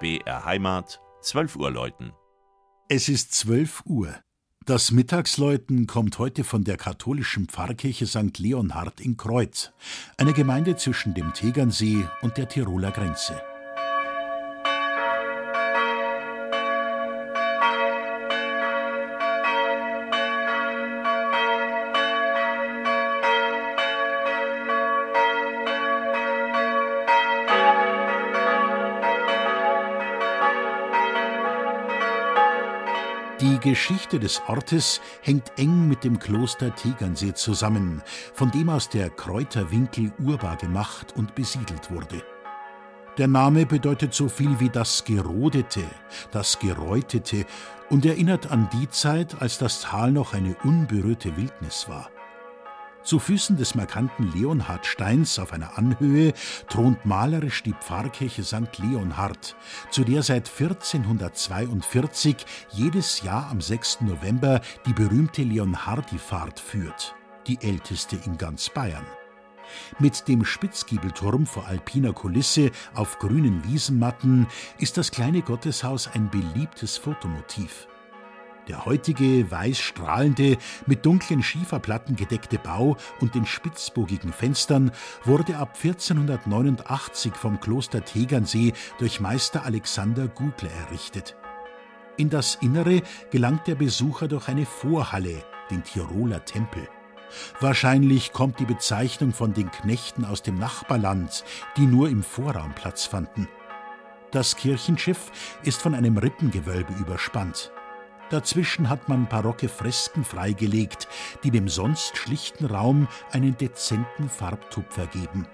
BR Heimat, 12 Uhr läuten. Es ist 12 Uhr. Das Mittagsläuten kommt heute von der katholischen Pfarrkirche St. Leonhard in Kreuth, einer Gemeinde zwischen dem Tegernsee und der Tiroler Grenze. Die Geschichte des Ortes hängt eng mit dem Kloster Tegernsee zusammen, von dem aus der Kräuterwinkel urbar gemacht und besiedelt wurde. Der Name bedeutet so viel wie das Gerodete, das Geräutete und erinnert an die Zeit, als das Tal noch eine unberührte Wildnis war. Zu Füßen des markanten Leonhardsteins auf einer Anhöhe thront malerisch die Pfarrkirche St. Leonhard, zu der seit 1442 jedes Jahr am 6. November die berühmte Leonhardifahrt führt, die älteste in ganz Bayern. Mit dem Spitzgiebelturm vor alpiner Kulisse auf grünen Wiesenmatten ist das kleine Gotteshaus ein beliebtes Fotomotiv. Der heutige weiß strahlende, mit dunklen Schieferplatten gedeckte Bau und den spitzbogigen Fenstern wurde ab 1489 vom Kloster Tegernsee durch Meister Alexander Gugler errichtet. In das Innere gelangt der Besucher durch eine Vorhalle, den Tiroler Tempel. Wahrscheinlich kommt die Bezeichnung von den Knechten aus dem Nachbarland, die nur im Vorraum Platz fanden. Das Kirchenschiff ist von einem Rippengewölbe überspannt. Dazwischen hat man barocke Fresken freigelegt, die dem sonst schlichten Raum einen dezenten Farbtupfer geben.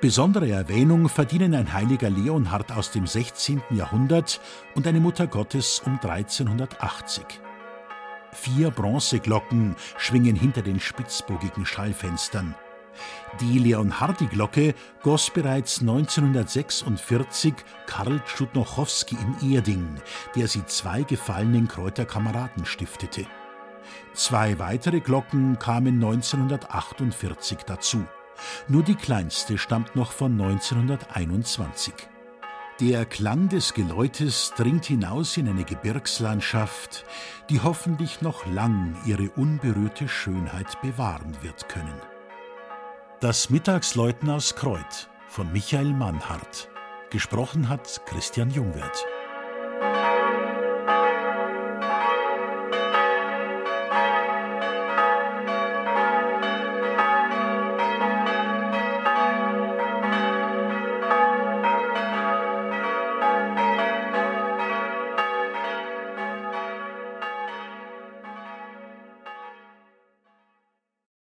Besondere Erwähnung verdienen ein heiliger Leonhard aus dem 16. Jahrhundert und eine Mutter Gottes um 1380. Vier Bronzeglocken schwingen hinter den spitzbogigen Schallfenstern. Die Leonhardi-Glocke goss bereits 1946 Karl Tschudnochowski in Erding, der sie zwei gefallenen Kräuterkameraden stiftete. Zwei weitere Glocken kamen 1948 dazu. Nur die kleinste stammt noch von 1921. Der Klang des Geläutes dringt hinaus in eine Gebirgslandschaft, die hoffentlich noch lang ihre unberührte Schönheit bewahren wird können. Das Mittagsläuten aus Kreuth von Michael Mannhardt. Gesprochen hat Christian Jungwirth.